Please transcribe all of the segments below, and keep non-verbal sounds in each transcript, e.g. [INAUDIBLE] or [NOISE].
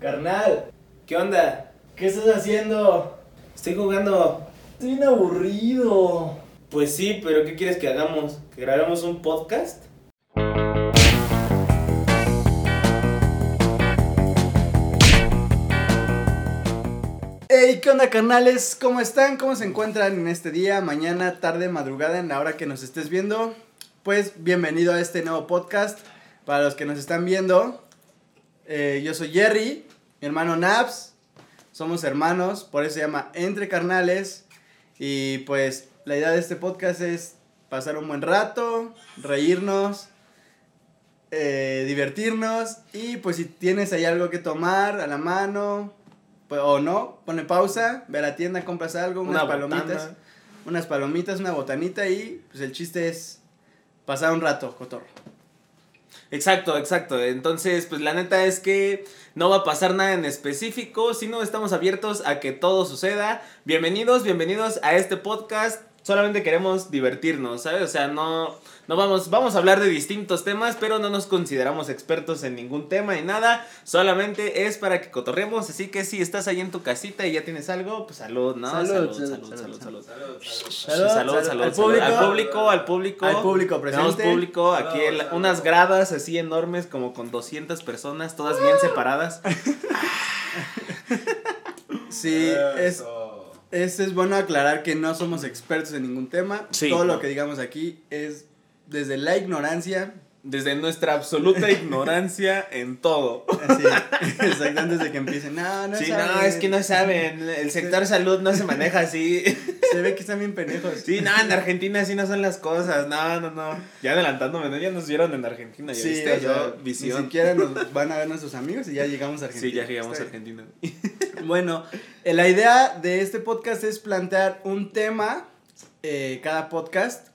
Carnal, ¿Qué onda? ¿qué estás haciendo? Estoy jugando. Estoy bien aburrido. Pues sí, pero ¿qué quieres que hagamos? ¿Que grabemos un podcast? Hey, ¿qué onda carnales? ¿Cómo están? ¿Cómo se encuentran en este día, mañana, tarde, madrugada, en la hora que nos estés viendo? Pues bienvenido a este nuevo podcast. Para los que nos están viendo, eh, yo soy Jerry, mi hermano Naps. Somos hermanos, por eso se llama Entre Carnales. Y pues la idea de este podcast es pasar un buen rato, reírnos, eh, divertirnos. Y pues si tienes ahí algo que tomar a la mano, pues, o no, pone pausa, ve a la tienda, compras algo, unas Una palomitas. botana. Unas palomitas, una botanita y pues el chiste es pasar un rato, cotorro. Exacto, exacto. Entonces, pues la neta es que no va a pasar nada en específico, sino estamos abiertos a que todo suceda. Bienvenidos, bienvenidos a este podcast. Solamente queremos divertirnos, ¿sabes? O sea, no, no vamos, vamos a hablar de distintos temas, pero no nos consideramos expertos en ningún tema y nada. Solamente es para que cotorremos. Así que si estás ahí en tu casita y ya tienes algo, pues salud, ¿no? Salud, salud, salud, salud, salud, salud. Al público. Al público, al público. Al público Tenemos presente. público, aquí unas gradas así enormes, como con 200 personas, todas bien separadas. [LAUGHS] Sí, es, Eso. Es, es bueno aclarar que no somos expertos en ningún tema. Sí, Todo no. lo que digamos aquí es desde la ignorancia. Desde nuestra absoluta [LAUGHS] ignorancia en todo. Así, exactamente desde que empiecen. No, no sí, saben. no, es que no saben. El sector salud no se maneja así. [LAUGHS] Se ve que están bien pendejos. Sí, no, en Argentina así no son las cosas. No, no, no. Ya adelantándome, ¿no? Ya nos vieron en Argentina. ¿ya Sí, viste? o sea, Yo, ni visión. siquiera nos van a ver nuestros amigos y ya llegamos a Argentina. Sí, ya llegamos a. Argentina. [LAUGHS] Bueno, eh, la idea de este podcast es plantear un tema eh, cada podcast.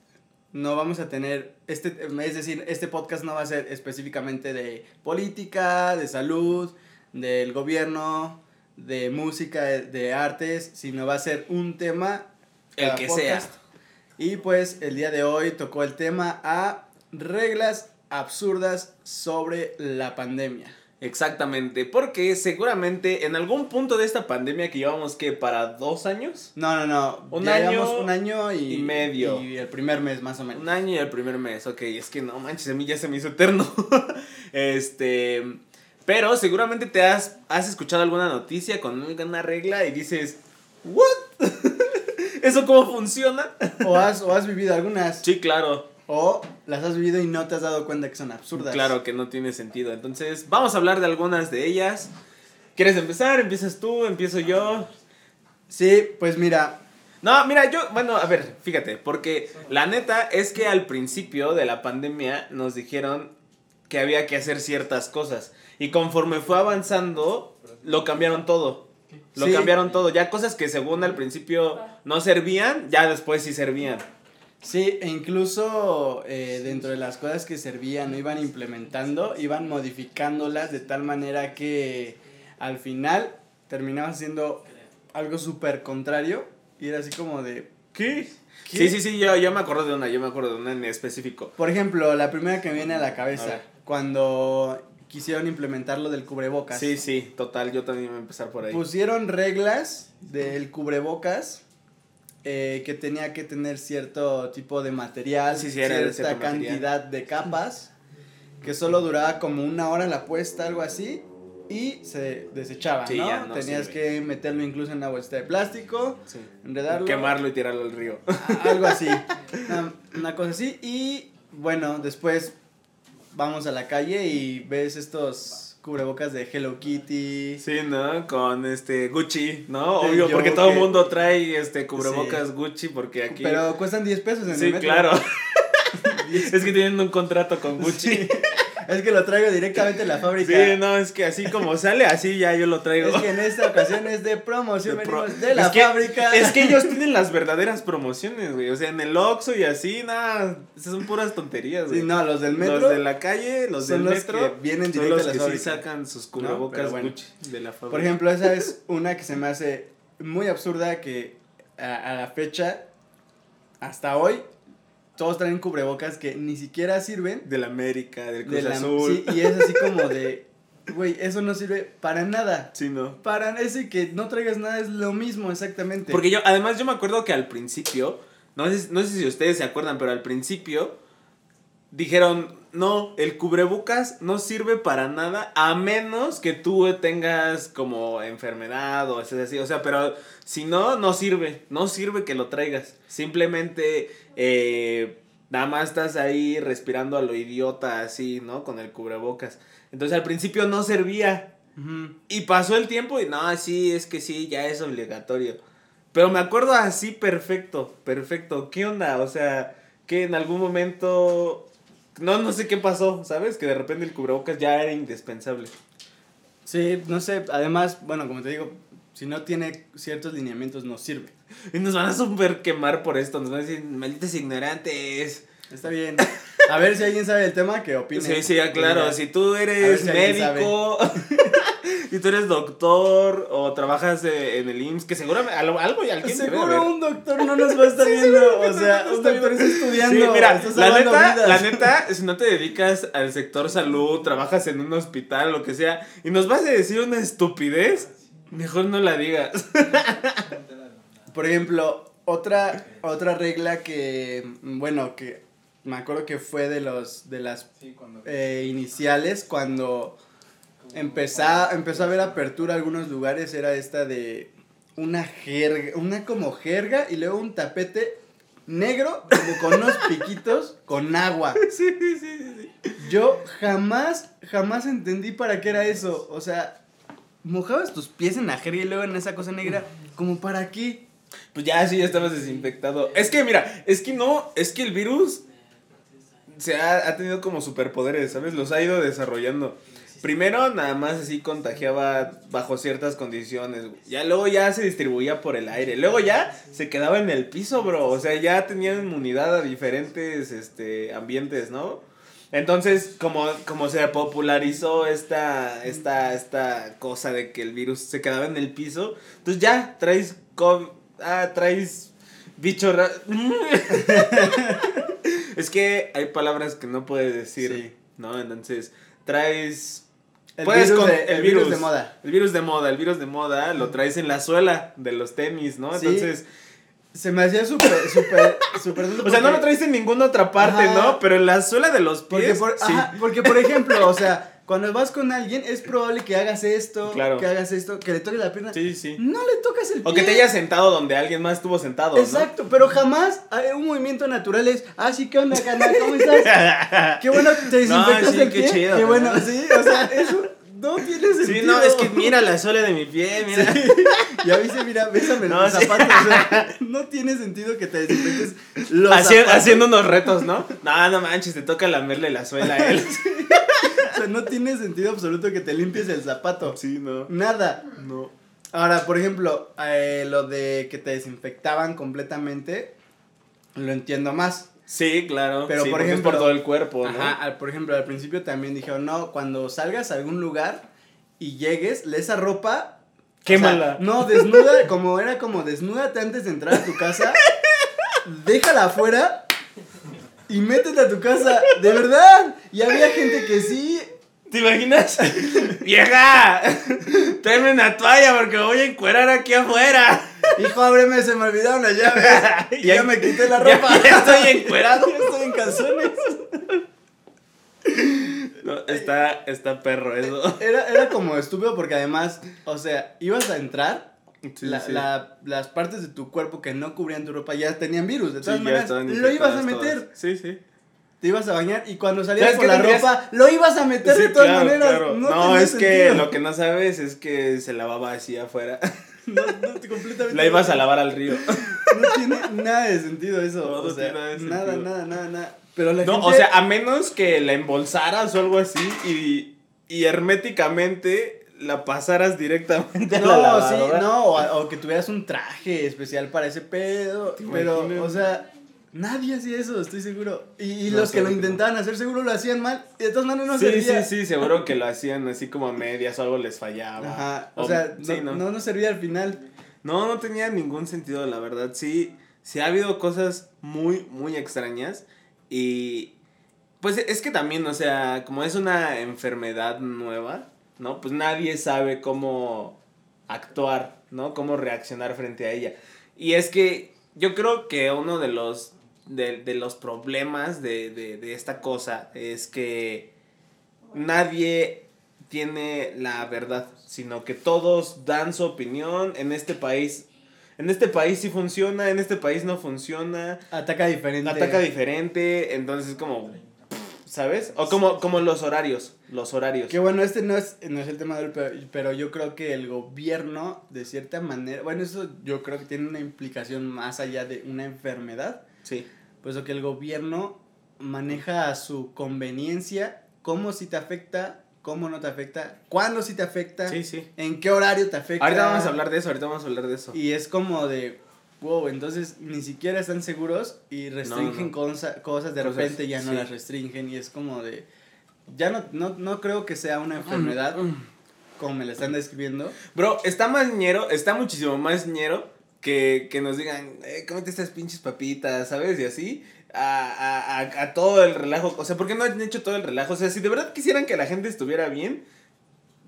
No vamos a tener, este, es decir, este podcast no va a ser específicamente de política, de salud, del gobierno, de música, de, artes, sino va a ser un tema. El que podcast. Y pues el día de hoy tocó el tema a reglas absurdas sobre la pandemia. Exactamente, porque seguramente en algún punto de esta pandemia que llevamos que para dos años, No, no, no. Un Ya año un año y, y medio. Y el primer mes, más o menos. un año y el primer mes, ok, es que no manches, a mí ya se me hizo eterno. [LAUGHS] este, pero seguramente te has, has escuchado alguna noticia con una regla y dices, ¿what? [LAUGHS] ¿Eso cómo funciona? O has, o has vivido algunas. Sí, claro, O las has vivido y no te has dado cuenta que son absurdas. claro que no tiene sentido. Entonces, vamos a hablar de algunas de ellas. ¿Quieres empezar? ¿Empiezas tú? ¿Empiezo yo? Sí, pues mira. No, mira, yo, bueno, a ver, fíjate, porque la neta es que al principio de la pandemia nos dijeron que había que hacer ciertas cosas. Y conforme fue avanzando, lo cambiaron todo. Lo Sí. cambiaron todo. Ya cosas que según al principio no servían, ya después sí servían. Sí, e incluso eh, dentro de las cosas que servían o iban implementando, iban modificándolas de tal manera que al final terminaba siendo algo súper contrario. Y era así como de. ¿Qué? ¿Qué? Sí, sí, sí, yo, yo me acuerdo de una, yo me acuerdo de una en específico. Por ejemplo, la primera que me viene a la A cabeza, ver. cuando quisieron implementar lo del cubrebocas. Sí, sí, total, yo también voy a empezar por ahí. Pusieron reglas del cubrebocas eh, que tenía que tener cierto tipo de material, Sí, sí, cierta material. cantidad de capas, que solo duraba como una hora la puesta, algo así, y se desechaba, Sí, ¿no? Tenías sirve. que meterlo incluso en una bolsita de plástico, Sí. enredarlo, Quemarlo y tirarlo al río. algo así, una, una cosa así, y bueno, después vamos a la calle y ves estos cubrebocas de Hello Kitty. Sí, ¿no? Con este Gucci, ¿no? Sí, Obvio, yo porque todo el que- mundo trae este cubrebocas Sí. Gucci porque aquí Pero cuestan 10 pesos en el Sí, metro. claro. [LAUGHS] es que tienen un contrato con Gucci. Sí. Es que lo traigo directamente de la fábrica. Sí, no, es que así como sale, así ya yo lo traigo. Es que en esta ocasión es de promoción, De pro- venimos de la es que- fábrica. Es que ellos tienen las verdaderas promociones, güey. O sea, en el Oxxo y así, nada, esas son puras tonterías, güey. Sí, no, los del metro. Los de la calle, los del los metro, que vienen directo los de que sí sacan sus cubrebocas bueno. De la fábrica. Por ejemplo, esa es una que se me hace muy absurda que a, a la fecha, hasta hoy, todos traen cubrebocas que ni siquiera sirven. del América, del Cruz de la- Azul. sí, y es así como de, güey, eso no sirve para nada. Sí, no. Para ese que no traigas nada es lo mismo, exactamente. Porque yo, además, yo me acuerdo que al principio, no sé, no sé si ustedes se acuerdan, pero al principio dijeron, no, el cubrebocas no sirve para nada a menos que tú tengas como enfermedad o así, o sea, pero si no, no sirve, no sirve que lo traigas. Simplemente, eh, nada más estás ahí respirando a lo idiota así, ¿no? Con el cubrebocas. Entonces al principio no servía. Y pasó el tiempo y no, sí, es que sí, ya es obligatorio. Pero me acuerdo así perfecto, perfecto. ¿Qué onda? O sea, que en algún momento... No, no sé qué pasó, ¿sabes? Que de repente el cubrebocas ya era indispensable. Sí, no sé, además, bueno, como te digo, si no tiene ciertos lineamientos no sirve. Y nos van a super quemar por esto, nos van a decir, malditos ignorantes. Está bien. A ver si alguien sabe del tema, que opine. Sí, sí, claro, si tú eres si médico, [LAUGHS] si tú eres doctor o trabajas eh, en el IMSS, que seguramente algo, algo y alguien debe. Seguro un doctor no nos va a estar viendo. O sea, un doctor está estudiando. Sí, mira, la neta, vidas. la neta, si no te dedicas al sector salud, trabajas en un hospital, lo que sea, y nos vas a decir una estupidez, mejor no la digas. [LAUGHS] Por ejemplo, otra, otra regla que, bueno, que me acuerdo que fue de los de las eh, iniciales cuando empezó, empezó a haber apertura a algunos lugares era esta de una jerga, una como jerga y luego un tapete negro como con unos [LAUGHS] piquitos con agua. Sí, sí, sí, sí. Yo jamás, jamás entendí para qué era eso. O sea, mojabas tus pies en la jerga y luego en esa cosa negra, como para qué. Pues ya, sí, ya estabas desinfectado. Es que, mira, es que no, es que el virus se ha, ha tenido como superpoderes, ¿sabes? Los ha ido desarrollando. Primero nada más así contagiaba bajo ciertas condiciones. Ya luego ya se distribuía por el aire. Luego ya se quedaba en el piso, bro. O sea, ya tenía inmunidad a diferentes este, ambientes, ¿no? Entonces, como, como se popularizó esta, esta, esta cosa de que el virus se quedaba en el piso, entonces ya traes COVID, ah, traes bicho ra- [LAUGHS] es que hay palabras que no puedes decir, Sí. ¿no? Entonces, traes El, Puedes virus, con de, el virus de moda. El virus de moda, el virus de moda lo traes en la suela de los tenis, ¿no? Sí. Entonces, Se me hacía súper, súper, súper [LAUGHS] o sea, no lo traes en ninguna otra parte, Ajá. ¿no? Pero en la suela de los Porque pies, por, sí. ajá, porque, por ejemplo, o sea, cuando vas con alguien es probable que hagas esto, Claro. que hagas esto, que le toques la pierna. Sí, sí. No le tocas el pie. O que te hayas sentado donde alguien más estuvo sentado, ¿no? Exacto, pero jamás hay un movimiento natural es, ah, sí, ¿qué onda, canal? ¿Cómo estás? [LAUGHS] Qué bueno, te desinfectas sí, el qué pie. chido, Qué bueno, sí, o sea, [LAUGHS] eso no tiene sentido. Sí, no, es que mira la suela de mi pie, mira. Sí. [LAUGHS] Ya viste, mira, bésame No, los sí. zapatos. O sea, no tiene sentido que te desinfectes los Haci- zapatos. haciendo unos retos, ¿no? No, no manches, te toca lamerle la suela a él. O sea, no tiene sentido absoluto que te limpies el zapato. Sí, no. Nada. No. Ahora, por ejemplo, eh, lo de que te desinfectaban completamente, lo entiendo más. Sí, claro. Pero, Sí, por es ejemplo- por todo el cuerpo, ¿no? Ajá, al- por ejemplo, al principio también dijeron, no, cuando salgas a algún lugar y llegues, le esa ropa. o sea, Quémala. no, desnuda, [LAUGHS] como era como desnúdate antes de entrar a tu casa, déjala afuera y métete a tu casa, de verdad. Y había gente que sí. ¿Te imaginas? [LAUGHS] ¡Vieja! Tráeme una toalla porque me voy a encuerar aquí afuera. Hijo, ábreme, se me olvidaron las llaves. [LAUGHS] Y ya, me quité la ropa. ya estoy [LAUGHS] encuerado. Ya estoy en calzones. No, está, está perro eso. Era, era como estúpido porque además, o sea, ibas a entrar, Sí, la- sí. la- las partes de tu cuerpo que no cubrían tu ropa ya tenían virus. De Sí, todas ya maneras, lo ibas a meter. todas. Sí, sí. Te ibas a bañar y cuando salías ¿Sabes con la ropa, lo ibas a meter de todas claro, maneras. claro. No, No, es que lo que no sabes es que se lavaba así afuera. [LAUGHS] No, no, completamente. La ibas a lavar al río. [LAUGHS] No tiene nada de sentido eso. No, o no sea, tiene nada de sentido. nada, nada, nada. Pero la No, gente- o sea, a menos que la embolsaras o algo así y, y herméticamente la pasaras directamente a la No, sí, lavadora. no, o, o que tuvieras un traje especial para ese pedo. ¿Te Pero, o sea, nadie hacía eso, estoy seguro. Y, y No, los que lo no. intentaban hacer seguro lo hacían mal. Y de todas maneras no sí, servía. sí, sí, seguro que lo hacían así como a medias o algo les fallaba. Ajá, o sea, sí, no, no nos servía al final. No, no tenía ningún sentido, la verdad. Sí, sí ha habido cosas muy, muy extrañas. Y pues es que también, o sea, como es una enfermedad nueva, ¿no? Pues nadie sabe cómo actuar, ¿no? Cómo reaccionar frente a ella. Y es que yo creo que uno de los, de, de los problemas de, de, de esta cosa es que nadie tiene la verdad, sino que todos dan su opinión en este país. En este país sí funciona, en este país no funciona. Ataca diferente. Ataca diferente, entonces como ¿sabes? O como, como los horarios, los horarios. Que bueno, este no es, no es el tema del pero, pero yo creo que el gobierno, de cierta manera, bueno, eso yo creo que tiene una implicación más allá de una enfermedad. Sí. Pues lo que el gobierno maneja a su conveniencia, cómo si te afecta, cómo no te afecta, cuándo sí te afecta, Sí, sí. en qué horario te afecta. Ahorita vamos a hablar de eso, ahorita vamos a hablar de eso. Y es como de, wow, entonces ni siquiera están seguros y restringen no. cosa- cosas, de Cosas, repente ya no sí. las restringen y es como de, ya no, no, no creo que sea una enfermedad como me la están describiendo. Bro, está más ñero, está muchísimo más ñero que, que nos digan, eh, cómete estas pinches papitas, ¿sabes? Y así, a, a, a, a todo el relajo. O sea, ¿por qué no han hecho todo el relajo? O sea, si de verdad quisieran que la gente estuviera bien,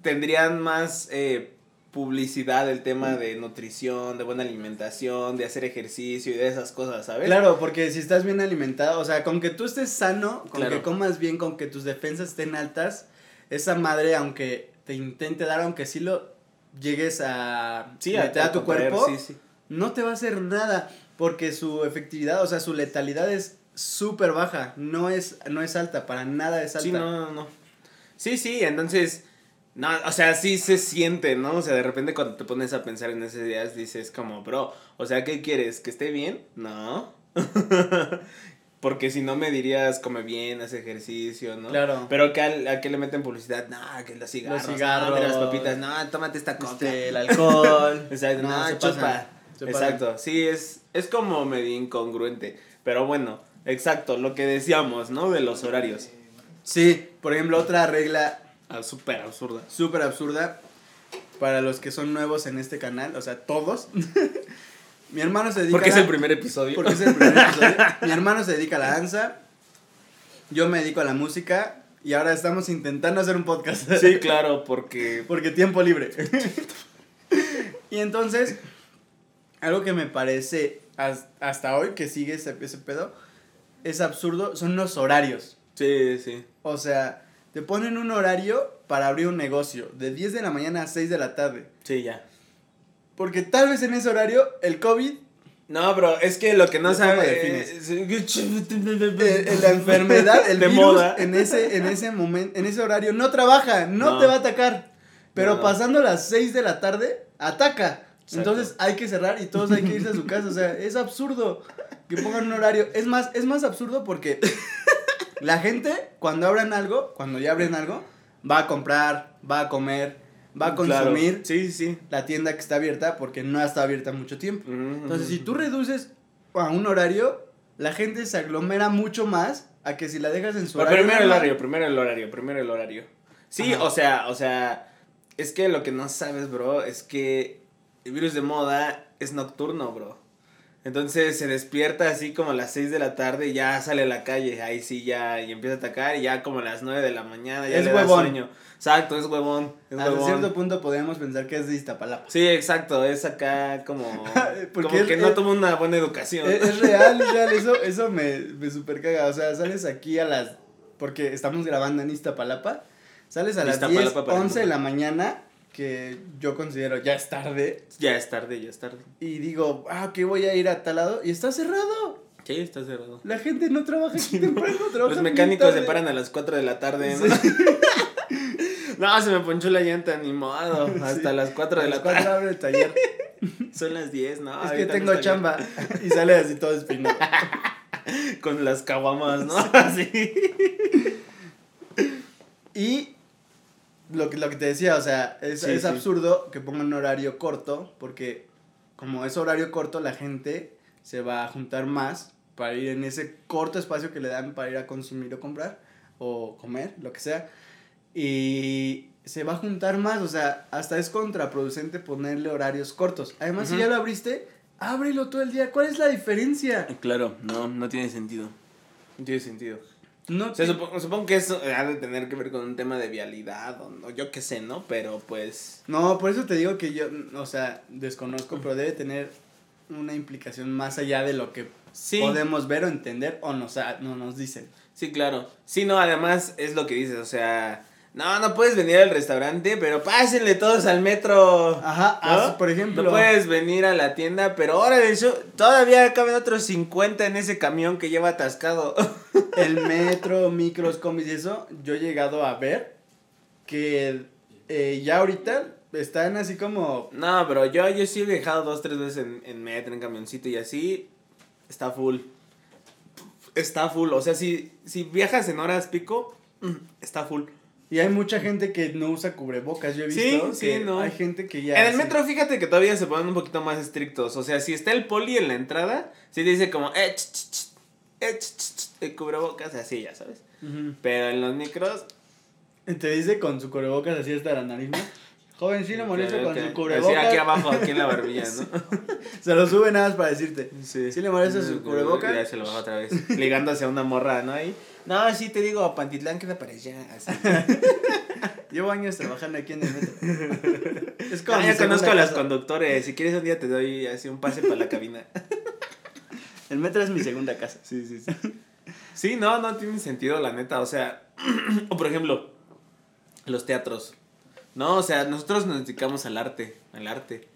tendrían más eh, publicidad del tema de nutrición, de buena alimentación, de hacer ejercicio y de esas cosas, ¿sabes? Claro, porque si estás bien alimentado, o sea, con que tú estés sano, con Claro. que comas bien, con que tus defensas estén altas, esa madre, aunque te intente dar, aunque sí lo llegues a Sí, meter a, tu cuerpo, Sí, sí. No te va a hacer nada, porque su efectividad, o sea, su letalidad es súper baja, no es, no es alta, para nada es alta. Sí, no, no, no. Sí, sí, entonces, no, o sea, sí se siente, ¿no? O sea, de repente cuando te pones a pensar en esas ideas dices como, bro, o sea, ¿qué quieres? ¿Que esté bien? No. [LAUGHS] Porque si no me dirías, come bien, haz ejercicio, ¿no? Claro. Pero que al- a qué le meten publicidad, no, que los cigarros, Los cigarros. no, que las papitas, no, tómate esta coca. Este, el alcohol. [LAUGHS] Exacto, no, chupa. Se. Exacto, sí, es, es como medio incongruente. Pero bueno, exacto, lo que decíamos, ¿no? De los horarios. Sí, por ejemplo, otra regla Ah, súper absurda. súper absurda para los que son nuevos en este canal, o sea, todos. [LAUGHS] Mi hermano se dedica Porque es a el primer episodio. porque es el primer episodio. [LAUGHS] Mi hermano se dedica a la danza. Yo me dedico a la música y ahora estamos intentando hacer un podcast. Sí, claro, porque. [LAUGHS] Porque tiempo libre. y entonces, algo que me parece has- hasta hoy que sigue ese, ese pedo es absurdo son los horarios. Sí, sí. O sea, te ponen un horario para abrir un negocio de 10 de la mañana a 6 de la tarde. Sí, ya. Porque tal vez en ese horario el COVID, No, bro, es que lo que no ¿Cómo sabe. defines? eh, eh, la enfermedad, el [LAUGHS] de virus moda. en ese en ese momento, en ese horario no trabaja, no, No. te va a atacar. Pero no. pasando las 6 de la tarde ataca. Exacto. Entonces hay que cerrar y todos hay que irse a su casa, o sea, es absurdo que pongan un horario. Es más, es más absurdo porque [LAUGHS] la gente cuando abran algo, cuando ya abren algo, va a comprar, va a comer, va a consumir Sí, sí, sí. la tienda que está abierta porque no está abierta mucho tiempo. Entonces, si tú reduces a un horario, la gente se aglomera mucho más a que si la dejas en su Pero horario. primero el horario, primero el horario, primero el horario. Sí, Ajá. o sea, o sea, es que lo que no sabes, bro, es que el virus de moda es nocturno, bro. Entonces se despierta así como a las 6 de la tarde y ya sale a la calle, ahí sí ya, y empieza a atacar y ya como a las 9 de la mañana ya Es le da huevón. sueño. Exacto, es huevón, es Hasta huevón. cierto punto podríamos pensar que es de Iztapalapa. Sí, exacto, es acá como, [LAUGHS] Porque como es- que no tuvo una buena educación. Es, es real, es real, eso, [LAUGHS] eso me, me super caga. O sea, sales aquí a las. Porque estamos grabando en Iztapalapa. Sales a las Iztapalapa 10, para el 11 de la mañana, que yo considero ya es tarde. Ya es tarde, ya es tarde. Y digo, ah, que voy a ir a tal lado. Y está cerrado. Sí, está cerrado. La gente no trabaja aquí temprano, trabaja Los mecánicos se paran a las 4 de la tarde, ¿no? [LAUGHS] no, se me ponchó la llanta, ni modo. Hasta Sí. las 4 de A la las tarde. abre el taller. [LAUGHS] Son las 10, ¿no? es que tengo chamba. [LAUGHS] Y sale así todo despeinado. bien. Con las caguamas, ¿no? Así. Y lo que, lo que te decía, o sea, es, Sí, es sí. absurdo que pongan un horario corto, porque como es horario corto, la gente se va a juntar más para ir en ese corto espacio que le dan para ir a consumir o comprar, o comer, lo que sea. Y se va a juntar más, o sea, hasta es contraproducente ponerle horarios cortos. Además, si ya lo abriste, ábrelo todo el día. ¿Cuál es la diferencia? Claro, no, no tiene sentido. No tiene sentido. No, O sea, supo- supongo que eso ha de tener que ver con un tema de vialidad o no, yo qué sé, ¿no? Pero pues... No, por eso te digo que yo, o sea, desconozco, pero debe tener una implicación más allá de lo que Sí. podemos ver o entender o nos, no nos dicen. Sí, claro. Sí, no, además es lo que dices, o sea, no, no puedes venir al restaurante, pero pásenle todos al metro. Ajá, ¿no? por ejemplo. No puedes venir a la tienda, pero ahora de hecho, todavía caben otros 50 en ese camión que lleva atascado. [LAUGHS] El metro, micros, combis y eso, yo he llegado a ver que eh, ya ahorita están así como... no, pero yo, yo sí he viajado dos, tres veces en, en metro, en camioncito y así, está full. Está full, o sea, si, si viajas en horas pico, está full. Y hay mucha gente que no usa cubrebocas, yo he Sí, visto. sí, que no. Hay gente que ya... En el sí. metro, fíjate que todavía se ponen un poquito más estrictos. O sea, si está el poli en la entrada, sí dice como, eh, ch, ch, ch, eh, el cubrebocas, así, ya sabes. Ujú. Pero en los micros, Te dice con su cubrebocas así hasta la nariz, ¿no? Joven, sí le molesta claro con su cubrebocas. aquí abajo, aquí en la barbilla, [LAUGHS] ¿no? Se lo sube nada más para decirte. Sí. ¿Sí le molesta su cubrebocas? Ya se lo baja otra vez. Ligándose a una morra, ¿no? Ahí. No, sí te digo, Pantitlán queda para allá. Así. [LAUGHS] Llevo años trabajando aquí en el metro. es Ah, ya segunda conozco a los casa. conductores. Si quieres un día te doy así un pase para la cabina. [LAUGHS] El metro es mi segunda casa. Sí, sí, sí. Sí, no, no tiene sentido, la neta. O sea, [CLEARS THROAT] o por ejemplo, los teatros. No, o sea, nosotros nos dedicamos al arte, al arte.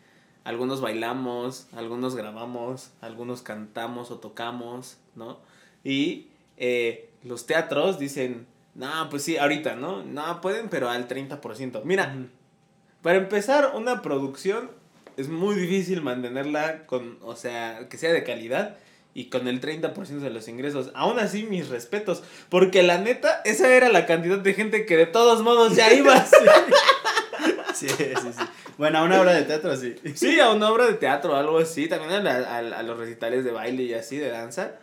Algunos bailamos, algunos grabamos, algunos cantamos o tocamos, ¿no? Y eh, los teatros dicen, no, pues sí, ahorita, ¿no? No, pueden, pero al 30%. Mira, para empezar, una producción es muy difícil mantenerla con, o sea, que sea de calidad y con el 30% de los ingresos. Aún así, mis respetos, porque la neta, esa era la cantidad de gente que de todos modos ya iba. [LAUGHS] Sí, sí, sí. Bueno, a una obra de teatro sí. Sí, a una obra de teatro algo así, también a, la- a- a los recitales de baile y así, de danza.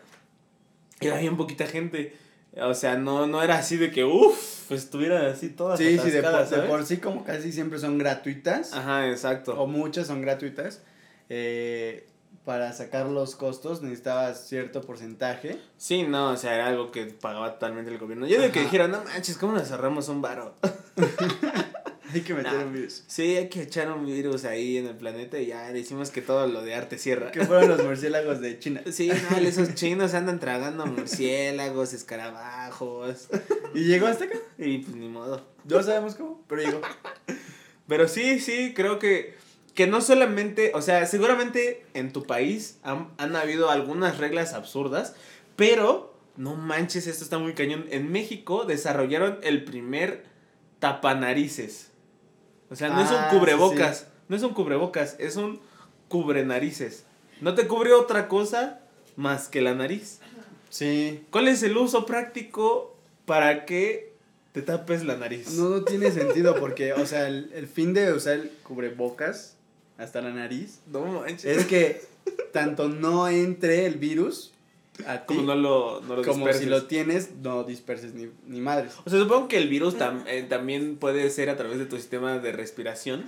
Iba bien poquita gente. O sea, no, no era así de que, uff, estuviera así todas Sí, sí, de por, de por sí como casi siempre son gratuitas. Ajá, exacto. O muchas son gratuitas. eh, para sacar los costos necesitabas cierto porcentaje. Sí, no, o sea, era algo que pagaba totalmente el gobierno. Yo de que Ajá. dijera, no manches, ¿cómo nos cerramos un varo? [LAUGHS] Hay que meter Nah. un virus. Sí, hay que echar un virus ahí en el planeta y ya decimos que todo lo de arte cierra. Que fueron los murciélagos de China. Sí, no, esos chinos andan tragando murciélagos, escarabajos. Y llegó hasta acá. Y pues ni modo. No sabemos cómo, pero llegó. Pero sí, sí, creo que, que no solamente, o sea, seguramente en tu país han, han habido algunas reglas absurdas, pero no manches, esto está muy cañón. En México desarrollaron el primer tapanarices. O sea, no es Ah, un sí, cubrebocas, no es un cubrebocas, es un cubrenarices. No te cubre otra cosa más que la nariz. Sí. ¿Cuál es el uso práctico para que te tapes la nariz? No, no tiene sentido porque, o sea, el, el fin de usar el cubrebocas hasta la nariz No manches. es que tanto no entre el virus a [LAUGHS] ti como no lo, no lo como disperses. si lo tienes, no disperses ni, ni madres. O sea, supongo que el virus tam- eh, también puede ser a través de tu sistema de respiración.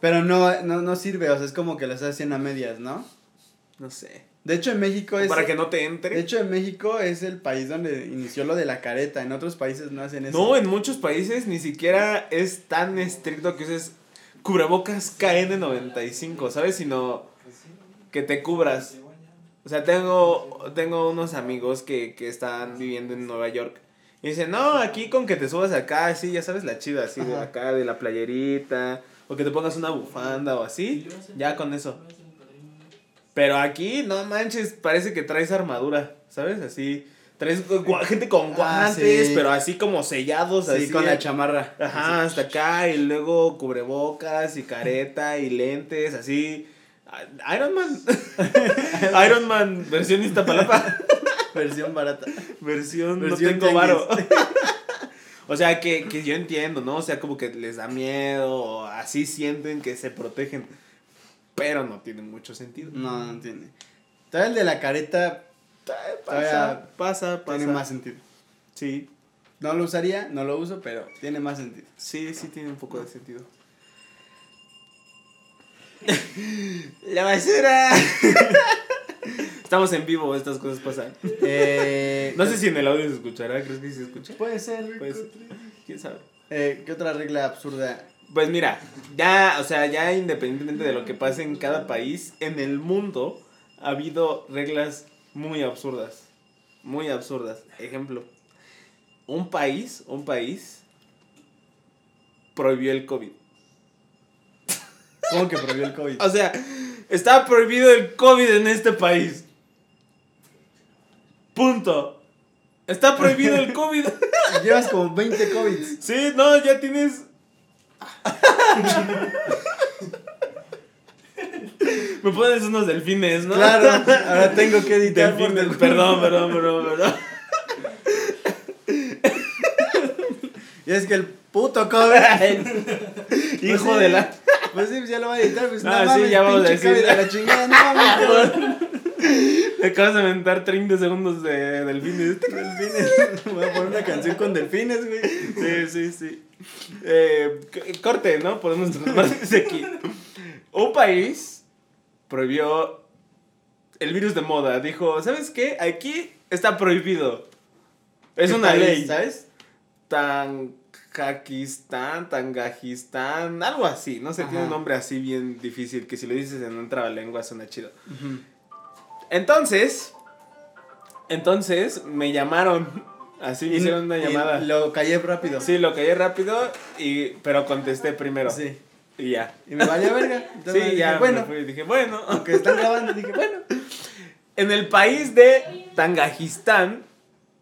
Pero no, no, no sirve, o sea, es como que lo estás haciendo a medias, ¿no? No sé. De hecho, en México es. Para que no te De entre. hecho, en México es el país donde inició lo de la careta. En otros países no hacen eso. No, en muchos países ni siquiera es tan estricto que uses cubrebocas KN95, ¿sabes? Sino que te cubras. O sea, tengo, tengo unos amigos que, que están viviendo en Nueva York. Y dicen, no, aquí con que te subas acá, así, ya sabes, la chida, así, de acá, de la playerita. O que te pongas una bufanda o así. Ya con eso. Pero aquí, no manches, parece que traes armadura, ¿sabes? Así. Traes gente con Ah, guantes, sí. pero así como sellados, Sí, así. con la chamarra. Ajá, hasta acá, y luego cubrebocas y careta y lentes, así. Iron Man. [LAUGHS] Iron Man, versión Iztapalapa. [LAUGHS] Versión barata. Versión, Versión no tengo varo. [LAUGHS] o sea, que, que yo entiendo, ¿no? O sea, como que les da miedo, o así sienten que se protegen. Pero no tiene mucho sentido. No, no tiene. Todavía el de la careta Pasa, Todavía pasa, pasa. tiene más sentido. Sí, No lo usaría, no lo uso, pero tiene más sentido. sí, sí tiene un poco de sentido. [LAUGHS] La basura. [LAUGHS] Estamos en vivo, estas cosas pasan. Eh, No sé si en el audio se escuchará, ¿crees que se escucha? Puede ser. Pues, quién sabe. Eh, ¿Qué otra regla absurda? Pues mira, ya, o sea, ya independientemente de lo que pase en cada país, en el mundo ha habido reglas muy absurdas. Muy absurdas. Ejemplo, un país, un país prohibió el COVID. ¿Cómo que prohibió el COVID? [LAUGHS] O sea, está prohibido el COVID en este país. Punto. Está prohibido el COVID. [LAUGHS] Llevas como 20 COVID. Sí, no, ya tienes. [LAUGHS] Me pones unos delfines, ¿no? Claro, ahora tengo que editar. por Delfines, del- perdón, perdón, perdón, perdón. Y es que el puto COVID. Hijo de la. Pues sí, ya lo voy a editar. Pues Ah, no sí, ya vamos a decir. De la chingada, no mames. [LAUGHS] Te acabas de aventar 30 segundos de delfines. [LAUGHS] Delfines. Voy a poner una canción con delfines, güey. Sí, sí, sí. Eh, corte, ¿no? Podemos tomar desde aquí. Un país prohibió el virus de moda. Dijo, ¿sabes qué? Aquí está prohibido. Es ¿Qué una ley. ¿Sabes? Tanjakistán, Tangajistán, algo así. No sé, tiene un nombre así bien difícil que si lo dices en un trabalengua suena chido. Entonces, entonces me llamaron. Así me hicieron una Y llamada. Lo callé rápido. Sí, lo callé rápido, y, pero contesté primero. Sí. Y ya. Y me valía verga. [LAUGHS] Entonces sí, dije, ya. Bueno, fui, dije, bueno. aunque están grabando, dije, bueno. En el país de Tangajistán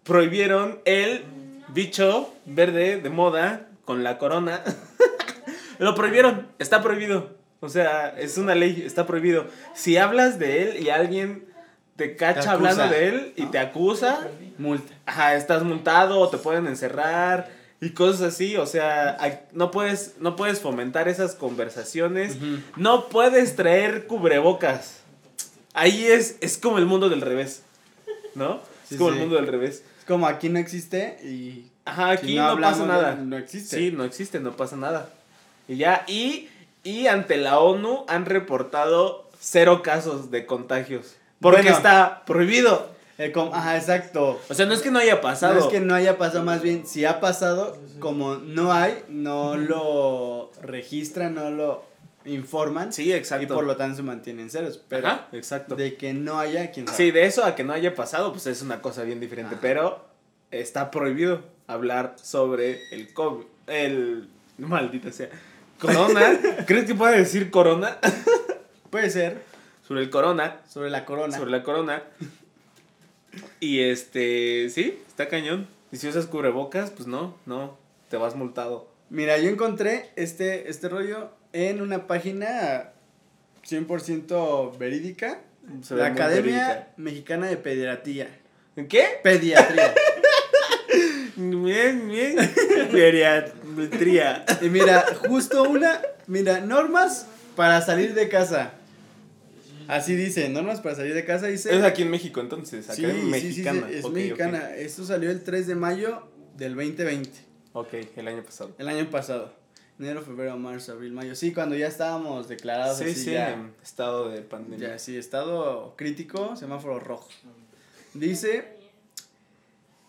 prohibieron el bicho verde de moda con la corona. [LAUGHS] Lo prohibieron, está prohibido. O sea, es una ley, está prohibido. Si hablas de él y alguien te cacha hablando de él y te acusa, Multa. ajá, estás multado o te pueden encerrar y cosas así, o sea, no puedes no puedes fomentar esas conversaciones, no puedes traer cubrebocas. Ahí es es como el mundo del revés, ¿no? Sí, es como sí. el mundo del revés. Como aquí no existe y. Ajá, aquí si no, pasa nada. No existe. Sí, no existe, no pasa nada. Y ya y y ante la ONU han reportado cero casos de contagios. Porque Bueno. está prohibido. Eh, como- ajá, exacto. O sea, no es que no haya pasado. No es que no haya pasado, más bien, si ha pasado, como no hay, no lo registran, no lo informan. Sí, exacto. Y por lo tanto se mantienen ceros. Pero Ajá, exacto. de que no haya, sabe. Sí, de eso a que no haya pasado, pues es una cosa bien diferente. Ajá. Pero está prohibido hablar sobre el COVID. El. Maldita sea. Corona. [LAUGHS] ¿Crees que pueda decir corona? [LAUGHS] Puede ser. sobre el corona. Sobre la corona. Sobre la corona. Y este. Sí, está cañón. Y si usas cubrebocas, pues no, no. Te vas multado. Mira, yo encontré este, este rollo en una página 100% verídica. Se la Academia verídica. Mexicana de Pediatría. ¿Qué? Pediatría. [LAUGHS] Bien, bien. Geriatría. y mira, justo una, mira, normas para salir de casa. Así dice, normas para salir de casa, dice. Es aquí en México, entonces. Sí, Academia sí, sí, sí, mexicana. es mexicana. Esto salió el 3 de mayo del 2020, Ok, ok, el año pasado. el año pasado. Enero, febrero, marzo, abril, mayo. Sí, cuando ya estábamos declarados Sí, así sí, ya, en estado de pandemia. ya, sí, estado crítico, semáforo rojo. Dice,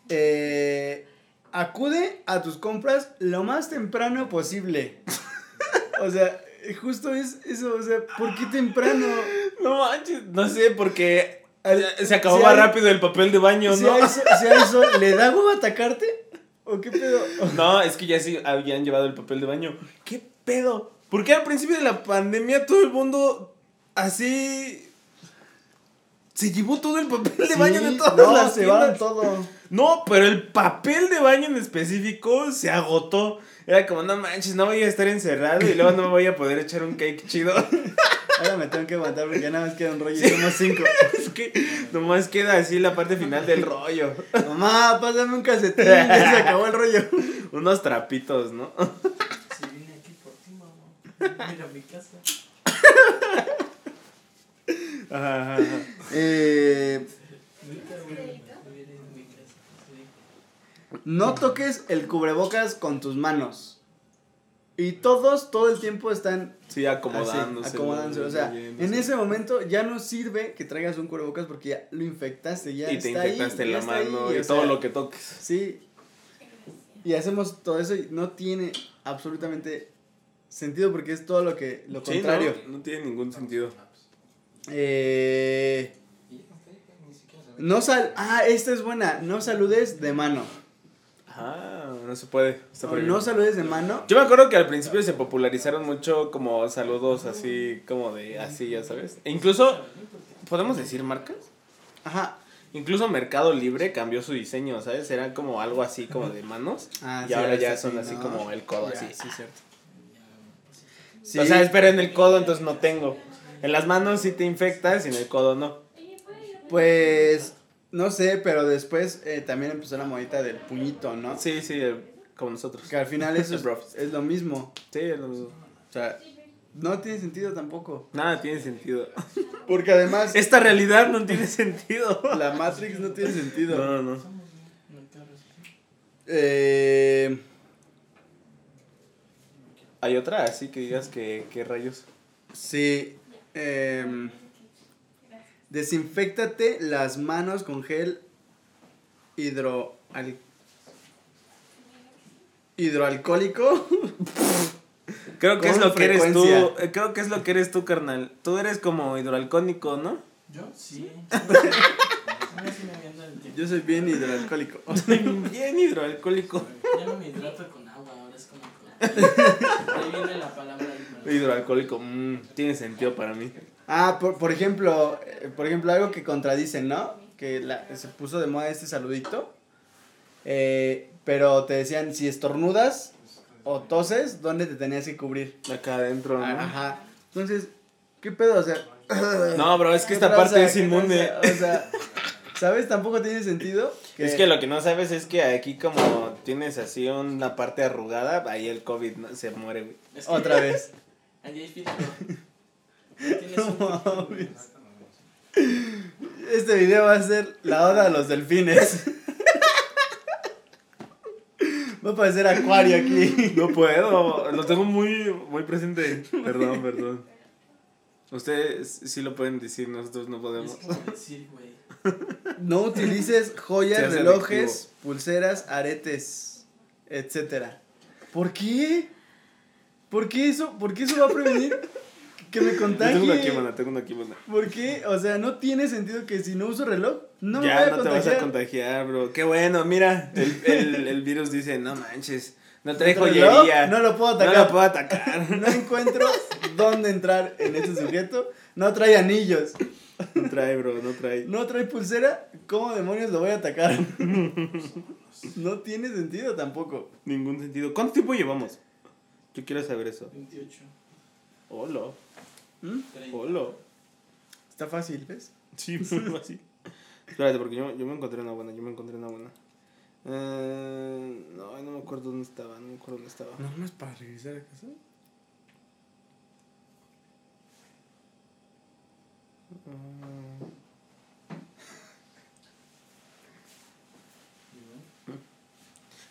eh, acude a tus compras lo más temprano posible. [LAUGHS] o sea, justo es eso, o sea, ¿por qué temprano? No manches, no sé, porque se acabó si rápido el papel de baño, Si ¿no? si hay sol, ¿le da huevo atacarte? ¿O qué pedo? No, es que ya sí habían llevado el papel de baño. ¿Qué pedo? ¿Por qué al principio de la pandemia todo el mundo así se llevó todo el papel de baño de todas no, las se tiendas? van todo. No, pero el papel de baño en específico se agotó. Era como, no manches, no voy a estar encerrado y luego no me voy a poder echar un cake chido. [LAUGHS] Ahora me tengo que aguantar porque ya nada más queda un rollo y somos cinco. [LAUGHS] es que nomás queda así la parte final del rollo. Mamá, pásame un casetín, ya se acabó el rollo. Unos trapitos, ¿no? Si vine aquí por ti, mamá. Mira mi casa. Ajá, ajá, ajá. Eh, no toques el cubrebocas con tus manos. Y todos, todo el tiempo están Sí, acomodándose. así, acomodándose. O sea, en ese momento ya no sirve que traigas un cubrebocas porque ya lo infectaste, ya Y te está ahí, infectaste ya la ahí, mano y todo sea, lo que toques. Sí. Y hacemos todo eso y no tiene absolutamente sentido porque es todo lo que lo Sí, contrario. no, no tiene ningún sentido. Eh, no sal ah, esta es buena, no saludes de mano. Ah, no se puede. O no saludes de mano. Yo me acuerdo que al principio se popularizaron mucho como saludos así, como de así, ya sabes. E incluso, ¿podemos decir marcas? Ajá. Incluso Mercado Libre cambió su diseño, ¿sabes? Era como algo así como de manos. Ah, y sí, ahora ya son sí, así ¿no? como el codo así. Sí, cierto. Sí. O sea, espera en el codo, entonces no tengo. En las manos sí te infectas y en el codo no. Pues no sé, pero después eh, también empezó la modita del puñito, ¿no? Sí, sí, el- como nosotros. Que al final eso es, [LAUGHS] es lo mismo. Sí, es lo mismo. O sea, no tiene sentido tampoco. Nada tiene sentido. [LAUGHS] Porque además Esta realidad no tiene sentido. [LAUGHS] la Matrix no tiene sentido. No, no. Eh, Hay otra así que digas que, que rayos. sí. em, desinféctate las manos con gel hidro al- hidroalcohólico. [LAUGHS] Creo que es lo que eres tú. eh, Creo que es lo que eres tú, carnal. Tú eres como hidroalcohónico, ¿no? ¿Yo? Sí. Ahora [LAUGHS] sí me viendo el tiempo. Yo soy bien hidroalcohólico. [LAUGHS] Bien hidroalcohólico. Ya no me hidrato con agua, ahora es como con... Ahí viene la palabra hidro. Hidroalcohólico, mm, tiene sentido para mí. Ah, por, por ejemplo, eh, por ejemplo, algo que contradicen, ¿no? Que la- se puso de moda este saludito. eh, pero te decían, si estornudas o toses, ¿dónde te tenías que cubrir? Acá adentro, ¿no? Ajá. Entonces, ¿qué pedo? O sea... No, bro, es que [LAUGHS] ¿qué esta parte es ¿Qué inmune. O sea, ¿sabes? Tampoco tiene sentido. Es que lo que no sabes es que aquí como tienes así una parte arrugada, ahí el COVID ¿no? se muere, güey. Es que Otra vez. [LAUGHS] Allí hay filtro. No. Este video va a ser la oda a los delfines. Va a parecer acuario aquí. No puedo, lo tengo muy, muy presente. Perdón, perdón. Ustedes sí lo pueden decir, nosotros no podemos. decir. No utilices joyas, relojes, adictivo. pulseras, aretes, etcétera. ¿Por qué? ¿Por qué eso? ¿Por qué eso va a prevenir que me [LAUGHS] Yo tengo una contagie? mana, tengo una aquí, mana. ¿Por qué? O sea, no tiene sentido que si no uso reloj, no me voy ya a no te vas contagiar. a contagiar, bro. Qué bueno, mira, el, el, el virus dice, no manches, no trae joyería. No lo puedo No atacar. lo puedo atacar. [LAUGHS] No encuentro dónde entrar en este sujeto. No trae anillos. No trae, bro, no trae. No trae pulsera. ¿Cómo demonios lo voy a atacar? No tiene sentido tampoco. Ningún sentido. ¿Cuánto tiempo llevamos? Yo quiero saber eso. 28. Hola, ¿Mm? 30. hola. Está fácil, ¿ves? Sí, [LAUGHS] así. Espérate, porque yo, yo me encontré una buena, yo me encontré una buena. Eh, no, no me acuerdo dónde estaba, no me acuerdo dónde estaba. ¿No es para regresar a casa?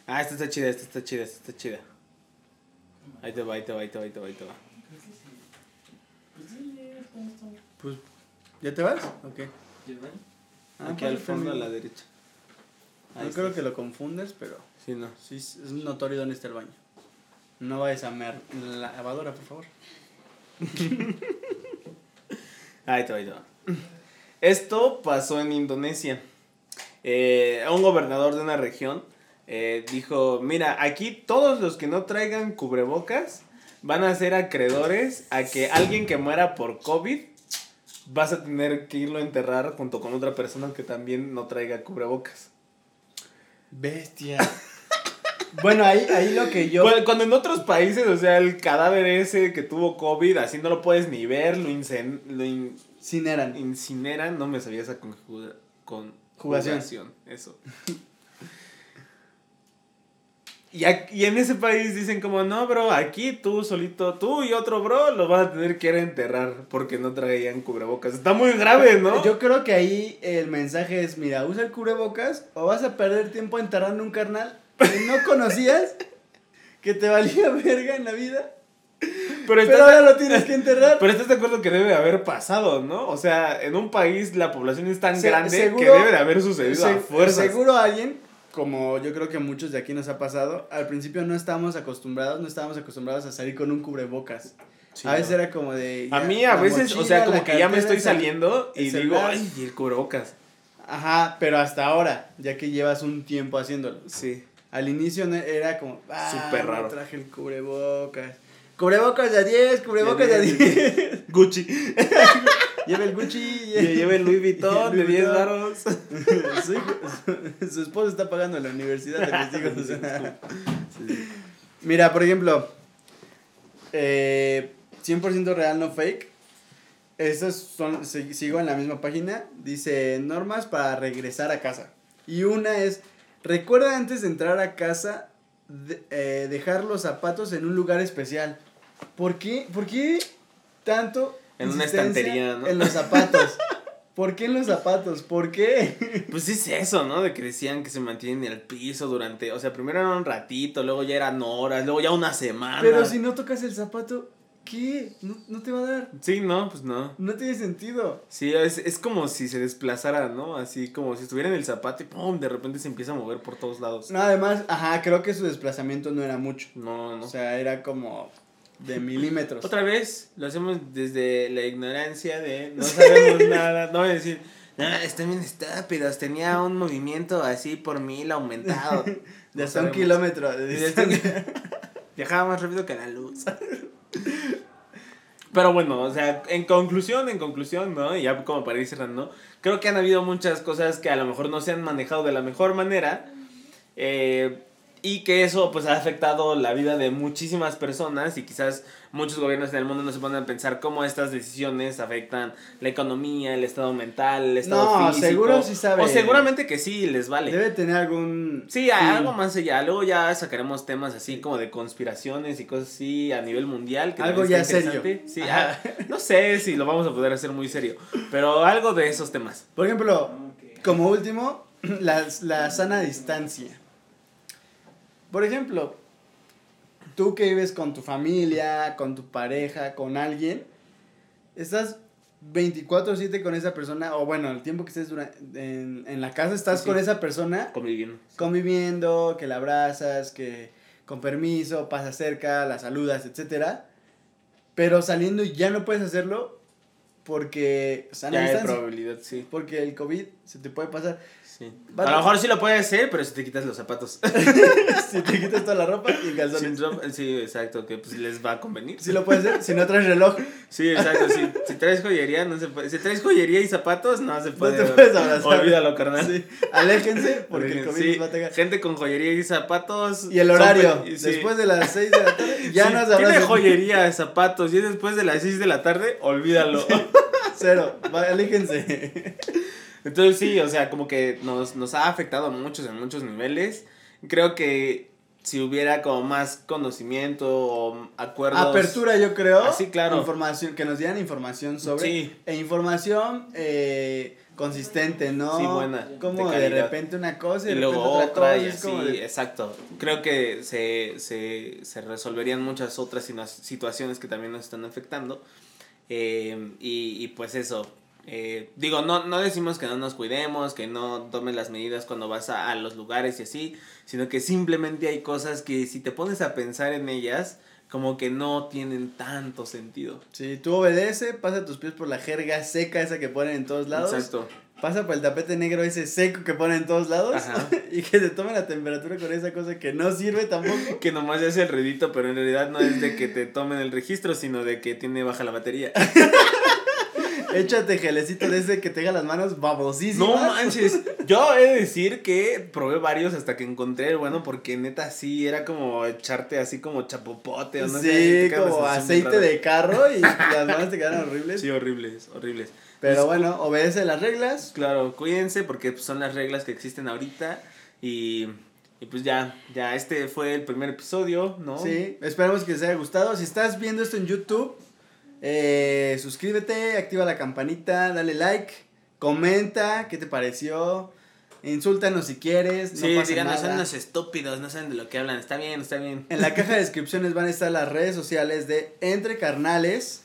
Ah, esta está chida, esta está chida, esta está chida. Ahí te va, ahí te va, ahí te va, ahí te va, ahí te va. Creo que sí. Pues sí, es como esto. Pues, ¿ya te vas? Ok. Ah, Aquí al fondo a la derecha. No Ahí creo está. que lo confundes, pero Sí, no. sí es notorio dónde está el baño. No vayas a mear la lavadora, por favor. [LAUGHS] Ahí te va, ahí te va. Esto pasó en Indonesia. Eh, un gobernador de una región eh, dijo, mira, aquí todos los que no traigan cubrebocas van a ser acreedores a que alguien que muera por COVID vas a tener que irlo a enterrar junto con otra persona que también no traiga cubrebocas. Bestia. [LAUGHS] bueno, ahí, ahí lo que yo. Cuando, cuando en otros países, o sea, el cadáver ese que tuvo COVID, así no lo puedes ni ver, lo, incen- lo in- Sin eran. incineran, no me sabía esa conjuga- con. Eso. [LAUGHS] Y, ac- y en ese país dicen como, no, bro, aquí tú solito, tú y otro bro lo van a tener que ir a enterrar porque no traían cubrebocas. Está muy grave, ¿no? Yo creo que ahí el mensaje es, mira, usa el cubrebocas o vas a perder tiempo enterrando un carnal que no [LAUGHS] conocías, que te valía verga en la vida. Pero, Pero ahora lo tienes que enterrar. Pero estás de acuerdo que debe de haber pasado, ¿no? O sea, en un país la población es tan Se- grande seguro- que debe de haber sucedido a Se- fuerzas. Seguro alguien, como yo creo que muchos de aquí nos ha pasado, al principio no estábamos acostumbrados, no estábamos acostumbrados a salir con un cubrebocas. Sí, a veces ¿no? era como de... A ya, mí a veces, o mochila, sea, como que ya me estoy saliendo y digo, ay, y el cubrebocas. Ajá, pero hasta ahora, ya que llevas un tiempo haciéndolo. Sí. Al inicio era como, ah, Súper no raro. traje el cubrebocas. Cubrebocas de a 10, cubrebocas de a De 10. Gucci. [LAUGHS] Lleva el Gucci. [LAUGHS] Lleva el Louis Vuitton [LAUGHS] de Louis 10 Vuitton. varos. [LAUGHS] su, su esposo está pagando la universidad de mis hijos. Mira, por ejemplo, eh, 100% real, no fake. Estos son, si- sigo en la misma página, dice normas para regresar a casa. Y una es, recuerda antes de entrar a casa de- eh, dejar los zapatos en un lugar especial. ¿Por qué? ¿Por qué tanto? En una estantería, ¿no? En los zapatos. [LAUGHS] ¿Por qué en los zapatos? ¿Por qué? Pues es eso, ¿no? De que decían que se mantienen en el piso durante, o sea, primero era un ratito, luego ya eran horas, luego ya una semana. Pero si no tocas el zapato, ¿qué? No, no te va a dar. Sí, no, pues no. No tiene sentido. Sí, es, es como si se desplazara, ¿no? Así como si estuviera en el zapato y ¡pum! De repente se empieza a mover por todos lados. No, además, ajá, creo que su desplazamiento no era mucho. No, no. O sea, era como de milímetros. Otra vez, lo hacemos desde la ignorancia de no sabemos [LAUGHS] nada. No voy a decir, no, están bien estúpidos, tenía un movimiento así por mil aumentado. [LAUGHS] de No hasta un kilómetro de distancia. [LAUGHS] Viajaba más rápido que la luz. Pero bueno, o sea, en conclusión, en conclusión, ¿no? Y ya como para ir cerrando, creo que han habido muchas cosas que a lo mejor no se han manejado de la mejor manera. eh, y que eso pues ha afectado la vida de muchísimas personas y quizás muchos gobiernos en el mundo no se ponen a pensar cómo estas decisiones afectan la economía, el estado mental, el estado No, físico. seguro sí sabe. O seguramente que sí les vale. Debe tener algún. Sí, algo más allá. Luego ya sacaremos temas así como de conspiraciones y cosas así a nivel mundial. que Algo ya serio. Sí, ah, no sé si lo vamos a poder hacer muy serio, pero algo de esos temas. Por ejemplo, como último, [CLEARS THROAT] la, la sana distancia. Por ejemplo, tú que vives con tu familia, con tu pareja, con alguien, estás 24/7 con esa persona, o bueno, el tiempo que estés en, en la casa estás Sí. con esa persona, Conviviendo. conviviendo, que la abrazas, que con permiso, pasas cerca, la saludas, etcétera. Pero saliendo ya no puedes hacerlo porque sana Ya hay probabilidad, sí. Porque el COVID se te puede pasar. Sí. A lo mejor sí lo puedes hacer, pero si te quitas los zapatos. [LAUGHS] si te quitas toda la ropa y calzones. Ropa- sí, exacto, que pues les va a convenir. Sí lo puedes hacer, si no traes reloj, Sí, exacto, sí. Si traes joyería, no se puede. Si traes joyería y zapatos, no se no puede. te puedes abrazar. Olvídalo, carnal. Sí, Aléjense porque el COVID Sí, va a atacar. gente con joyería y zapatos. Y el son horario, sí. después de las 6 de la tarde, [LAUGHS] ya no se Tiene abrazan. joyería, zapatos, y es después de las 6 de la tarde, olvídalo. [LAUGHS] Cero, aléjense. Entonces sí, o sea, como que nos, nos ha afectado a muchos en muchos niveles. Creo que si hubiera como más conocimiento o acuerdos. Apertura, yo creo. Ah, sí, claro. Información, que nos dieran información sobre. Sí. E información eh, consistente, ¿no? Sí, buena, Como de repente una cosa y, Y de luego otra, otra y cosa. es como así, de- exacto. Creo que se, se, se resolverían muchas otras situaciones que también nos están afectando. Eh, y, y pues eso. Eh, digo, no, no decimos que no nos cuidemos, que no tomes las medidas cuando vas a, a los lugares y así, sino que simplemente hay cosas que si te pones a pensar en ellas, como que no tienen tanto sentido. Sí, tú obedece, pasa tus pies por la jerga seca esa que ponen en todos lados. Exacto. Pasa por el tapete negro ese seco que ponen en todos lados. Ajá. [LAUGHS] y que se tome la temperatura con esa cosa que no sirve tampoco. [LAUGHS] Que nomás hace el ruidito, pero en realidad no es de que te tomen el registro, sino de que tiene baja la batería. [LAUGHS] [LAUGHS] Échate gelecito de ese que te haga las manos babosísimas. No manches. Yo he de decir que probé varios hasta que encontré el bueno, porque neta sí era como echarte así como chapopote o no sé. sí, queda una como aceite de carro y las manos te quedaron horribles. Sí, horribles, horribles. Pero Pues, bueno, obedece las reglas. Claro, cuídense porque pues, son las reglas que existen ahorita. Y, y pues ya, ya, este fue el primer episodio, ¿no? Sí, esperamos que les haya gustado. Si estás viendo esto en YouTube, eh, suscríbete, activa la campanita, dale like, comenta qué te pareció. Insúltanos si quieres. No Sí, pasa díganos, son nada. unos estúpidos, no saben de lo que hablan. Está bien, está bien. En la caja de [LAUGHS] descripciones van a estar las redes sociales de Entre Carnales.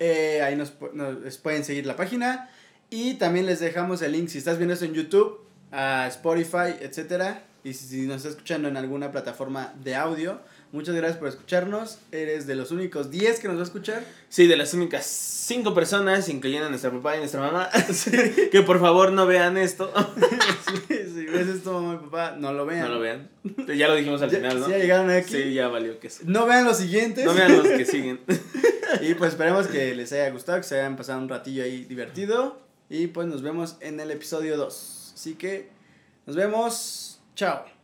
Eh, ahí nos pueden seguir la página. Y también les dejamos el link si estás viendo esto en YouTube, a Spotify, etcétera. Y si, si nos estás escuchando en alguna plataforma de audio, muchas gracias por escucharnos. Eres de los únicos 10 que nos va a escuchar. Sí, de las únicas cinco personas, incluyendo a nuestra papá y nuestra mamá, [LAUGHS] [LAUGHS] que por favor no vean esto. si, si ves esto, mamá y papá, no lo vean. No lo vean. Ya lo dijimos al Ya, final, ¿no? sí, ya llegaron aquí. Sí, ya valió que sí. No vean los siguientes. No vean los que siguen. [LAUGHS] Y pues esperemos que les haya gustado, que se hayan pasado un ratillo ahí divertido. Y pues nos vemos en el episodio 2. Así que nos vemos. Chao.